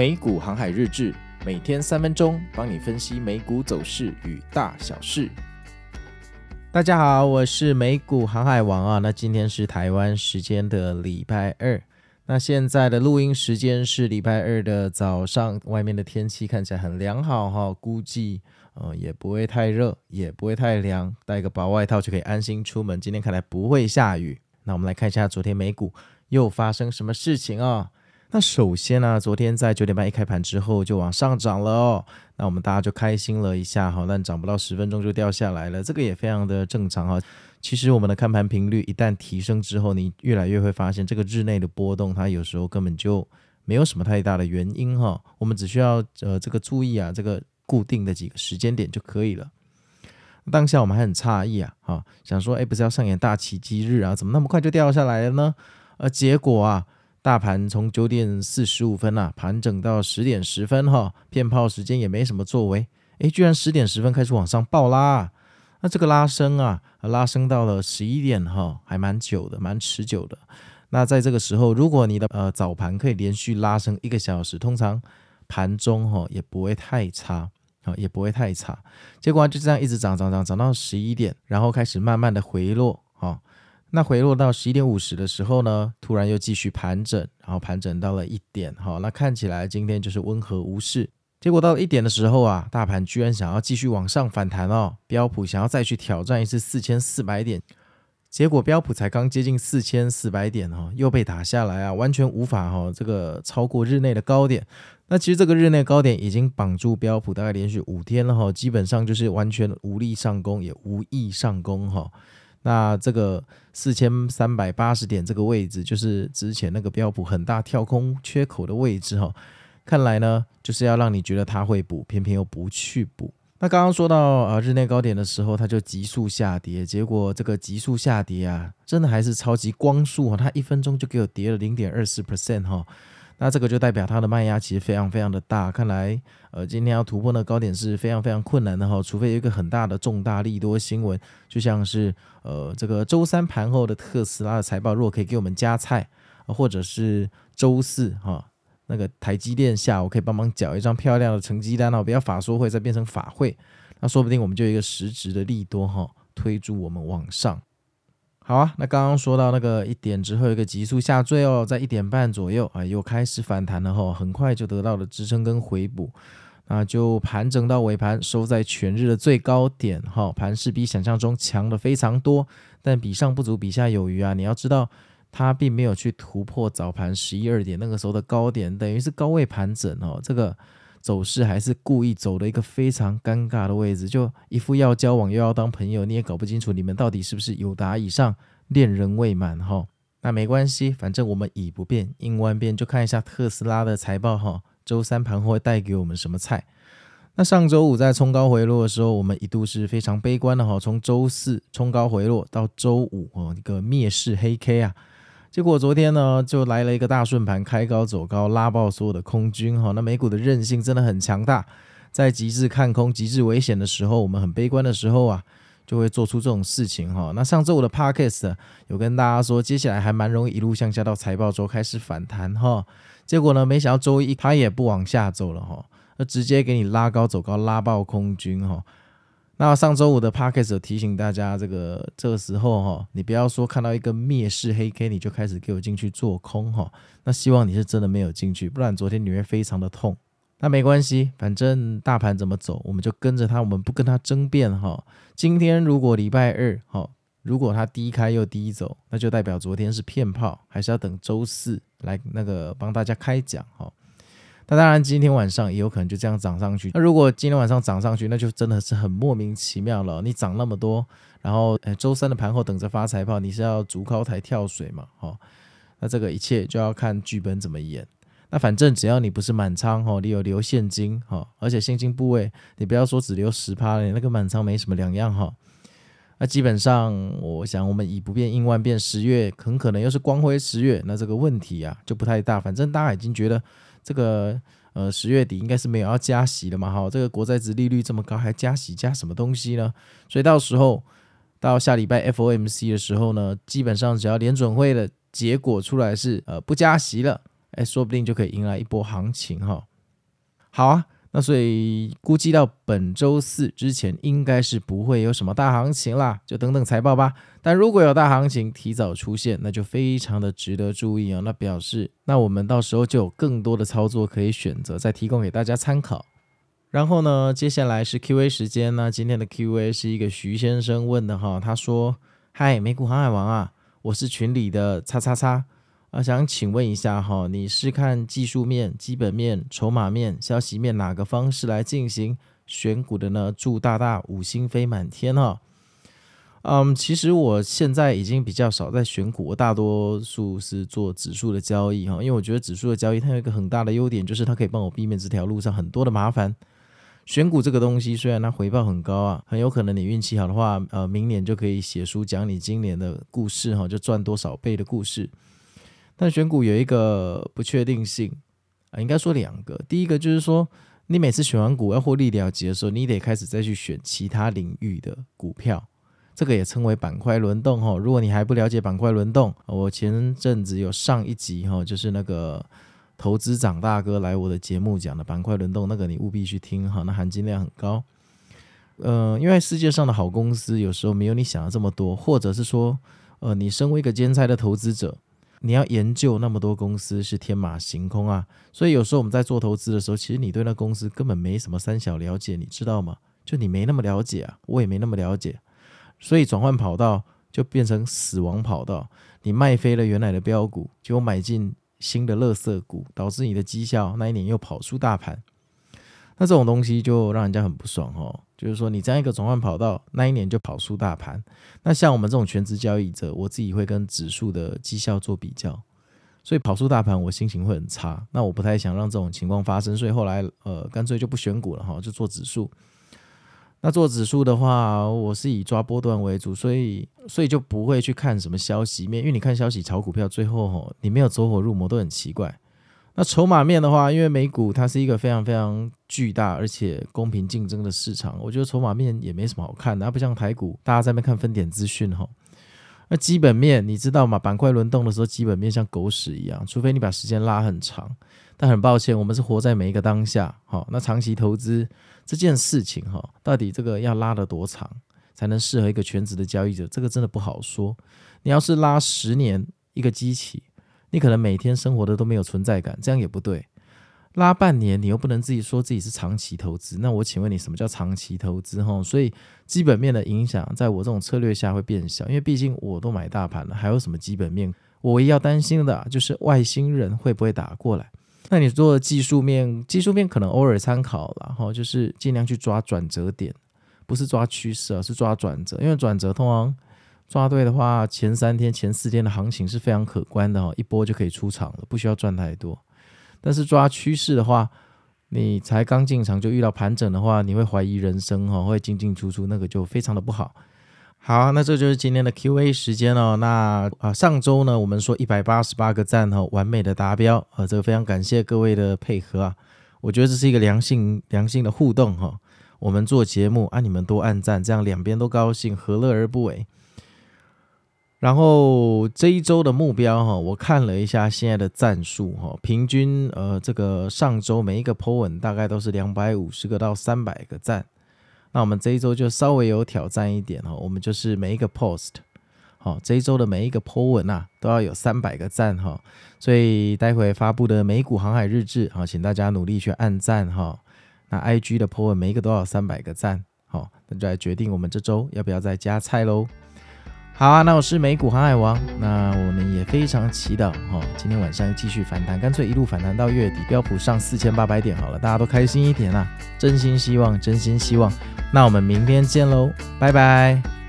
美股航海日志，每天三分钟，帮你分析美股走势与大小事。大家好，我是美股航海王啊。那今天是台湾时间的礼拜二，那现在的录音时间是礼拜二的早上，外面的天气看起来很良好哈，估计呃也不会太热，也不会太凉，带个薄外套就可以安心出门。今天看来不会下雨。那我们来看一下昨天美股又发生什么事情啊？那首先呢、昨天在九点半一开盘之后就往上涨了哦，那我们大家就开心了一下哈，但涨不到十分钟就掉下来了，这个也非常的正常哈。其实我们的看盘频率一旦提升之后，你越来越会发现这个日内的波动，它有时候根本就没有什么太大的原因哈。我们只需要呃这个注意啊，这个固定的几个时间点就可以了。当下我们还很诧异啊，哈，想说哎，不是要上演大奇迹日啊，怎么那么快就掉下来了呢？而结果啊。大盘从九点四十五分啊，盘整到十点十分哈，骗炮时间也没什么作为，诶，居然十点十分开始往上暴拉，那这个拉升啊，拉升到了十一点哈，还蛮久的，蛮持久的。那在这个时候，如果你的呃早盘可以连续拉升一个小时，通常盘中哈也不会太差啊，也不会太差。结果就这样一直涨涨涨涨到十一点，然后开始慢慢的回落啊。那回落到十一点五十的时候呢，突然又继续盘整，然后盘整到了一点，好，那看起来今天就是温和无事。结果到一点的时候啊，大盘居然想要继续往上反弹哦，标普想要再去挑战一次四千四百点，结果标普才刚接近四千四百点哈，又被打下来啊，完全无法哈这个超过日内的高点。那其实这个日内高点已经绑住标普大概连续五天了哈，基本上就是完全无力上攻，也无意上攻哈。那这个四千三百八十点这个位置，就是之前那个标普很大跳空缺口的位置哈。看来呢，就是要让你觉得它会补，偏偏又不去补。那刚刚说到啊日内高点的时候，它就急速下跌，结果这个急速下跌啊，真的还是超级光速哈，它一分钟就给我跌了零点二四 percent 哈。那这个就代表它的卖压其实非常非常的大，看来呃今天要突破那高点是非常非常困难的哈，除非有一个很大的重大利多新闻，就像是呃这个周三盘后的特斯拉的财报，如果可以给我们加菜，或者是周四哈那个台积电下午可以帮忙缴一张漂亮的成绩单哦，不要法说会再变成法会，那说不定我们就一个实质的利多哈推助我们往上。好啊，那刚刚说到那个一点之后一个急速下坠哦，在一点半左右啊又开始反弹了哈，很快就得到了支撑跟回补，那就盘整到尾盘收在全日的最高点哈，盘势比想象中强的非常多，但比上不足，比下有余啊，你要知道它并没有去突破早盘十一二点那个时候的高点，等于是高位盘整哦，这个。走势还是故意走了一个非常尴尬的位置，就一副要交往又要当朋友，你也搞不清楚你们到底是不是友达以上恋人未满哈。那没关系，反正我们以不变应万变，就看一下特斯拉的财报哈。周三盘后会带给我们什么菜？那上周五在冲高回落的时候，我们一度是非常悲观的哈。从周四冲高回落到周五哦，一个灭世黑 K 啊。结果昨天呢，就来了一个大顺盘，开高走高，拉爆所有的空军哈。那美股的韧性真的很强大，在极致看空、极致危险的时候，我们很悲观的时候啊，就会做出这种事情哈。那上周五的 Podcast 有跟大家说，接下来还蛮容易一路向下到财报周开始反弹哈。结果呢，没想到周一它也不往下走了哈，那直接给你拉高走高，拉爆空军哈。那上周五的 Podcast 有提醒大家，这个这个时候哈，你不要说看到一个灭世黑 K 你就开始给我进去做空哈。那希望你是真的没有进去，不然昨天你会非常的痛。那没关系，反正大盘怎么走，我们就跟着它，我们不跟它争辩哈。今天如果礼拜二哈，如果它低开又低走，那就代表昨天是骗炮，还是要等周四来那个帮大家开奖哈。那当然，今天晚上也有可能就这样涨上去。那如果今天晚上涨上去，那就真的是很莫名其妙了。你涨那么多，然后诶周三的盘后等着发财报，你是要竹高台跳水嘛？哈，那这个一切就要看剧本怎么演。那反正只要你不是满仓哈，你有留现金哈，而且现金部位你不要说只留十趴，你那个满仓没什么两样哈。那基本上，我想我们以不变应万变，十月很可能又是光辉十月，那这个问题啊就不太大。反正大家已经觉得。这个呃十月底应该是没有要加息的嘛，哈，这个国债值利率这么高，还加息加什么东西呢？所以到时候到下礼拜 FOMC 的时候呢，基本上只要联准会的结果出来是呃不加息了，哎，说不定就可以迎来一波行情哈。好啊。那所以估计到本周四之前，应该是不会有什么大行情啦，就等等财报吧。但如果有大行情提早出现，那就非常的值得注意啊。那表示，那我们到时候就有更多的操作可以选择，再提供给大家参考。然后呢，接下来是 Q&A 时间呢。今天的 Q&A 是一个徐先生问的哈，他说：“嗨，美股航海王啊，我是群里的叉叉叉。”啊，想请问一下哈，你是看技术面、基本面、筹码面、消息面哪个方式来进行选股的呢？祝大大五星飞满天哈。嗯，其实我现在已经比较少在选股，我大多数是做指数的交易哈，因为我觉得指数的交易它有一个很大的优点，就是它可以帮我避免这条路上很多的麻烦。选股这个东西虽然它回报很高啊，很有可能你运气好的话，呃，明年就可以写书讲你今年的故事哈，就赚多少倍的故事。但选股有一个不确定性啊，应该说两个。第一个就是说，你每次选完股要获利了结的时候，你得开始再去选其他领域的股票，这个也称为板块轮动哈。如果你还不了解板块轮动，我前阵子有上一集哈，就是那个投资长大哥来我的节目讲的板块轮动，那个你务必去听哈，那含金量很高。呃，因为世界上的好公司有时候没有你想的这么多，或者是说，呃，你身为一个兼差的投资者。你要研究那么多公司是天马行空啊，所以有时候我们在做投资的时候，其实你对那公司根本没什么三小了解，你知道吗？就你没那么了解啊，我也没那么了解，所以转换跑道就变成死亡跑道。你卖飞了原来的标股，结果买进新的垃圾股，导致你的绩效那一年又跑出大盘。那这种东西就让人家很不爽哦。就是说，你这样一个转换跑道，那一年就跑输大盘。那像我们这种全职交易者，我自己会跟指数的绩效做比较，所以跑输大盘，我心情会很差。那我不太想让这种情况发生，所以后来呃，干脆就不选股了哈，就做指数。那做指数的话，我是以抓波段为主，所以所以就不会去看什么消息面，因为你看消息炒股票，最后哈，你没有走火入魔都很奇怪。那筹码面的话，因为美股它是一个非常非常巨大而且公平竞争的市场，我觉得筹码面也没什么好看的，它不像台股，大家在那边看分点资讯哈。那基本面你知道吗？板块轮动的时候，基本面像狗屎一样，除非你把时间拉很长。但很抱歉，我们是活在每一个当下。好，那长期投资这件事情哈，到底这个要拉得多长才能适合一个全职的交易者？这个真的不好说。你要是拉十年一个机器。你可能每天生活的都没有存在感，这样也不对。拉半年，你又不能自己说自己是长期投资。那我请问你，什么叫长期投资？哈，所以基本面的影响，在我这种策略下会变小，因为毕竟我都买大盘了，还有什么基本面？我唯一要担心的就是外星人会不会打过来。那你做技术面，技术面可能偶尔参考了，哈，就是尽量去抓转折点，不是抓趋势啊，是抓转折，因为转折通常。抓对的话，前三天、前四天的行情是非常可观的哦，一波就可以出场了，不需要赚太多。但是抓趋势的话，你才刚进场就遇到盘整的话，你会怀疑人生哈，会进进出出，那个就非常的不好。好，那这就是今天的 Q&A 时间哦。那啊，上周呢，我们说一百八十八个赞哈，完美的达标啊，这个非常感谢各位的配合啊，我觉得这是一个良性、良性的互动哈。我们做节目啊，你们多按赞，这样两边都高兴，何乐而不为？然后这一周的目标哈，我看了一下现在的赞数哈，平均呃这个上周每一个 po 文大概都是两百五十个到三百个赞，那我们这一周就稍微有挑战一点哈，我们就是每一个 post 好，这一周的每一个 po 文呐都要有三百个赞哈，所以待会发布的美股航海日志好，请大家努力去按赞哈，那 IG 的 po 文每一个都要三百个赞好，那就来决定我们这周要不要再加菜喽。好啊，那我是美股航海王，那我们也非常祈祷哈，今天晚上继续反弹，干脆一路反弹到月底，标普上四千八百点好了，大家都开心一点啊，真心希望，真心希望，那我们明天见喽，拜拜。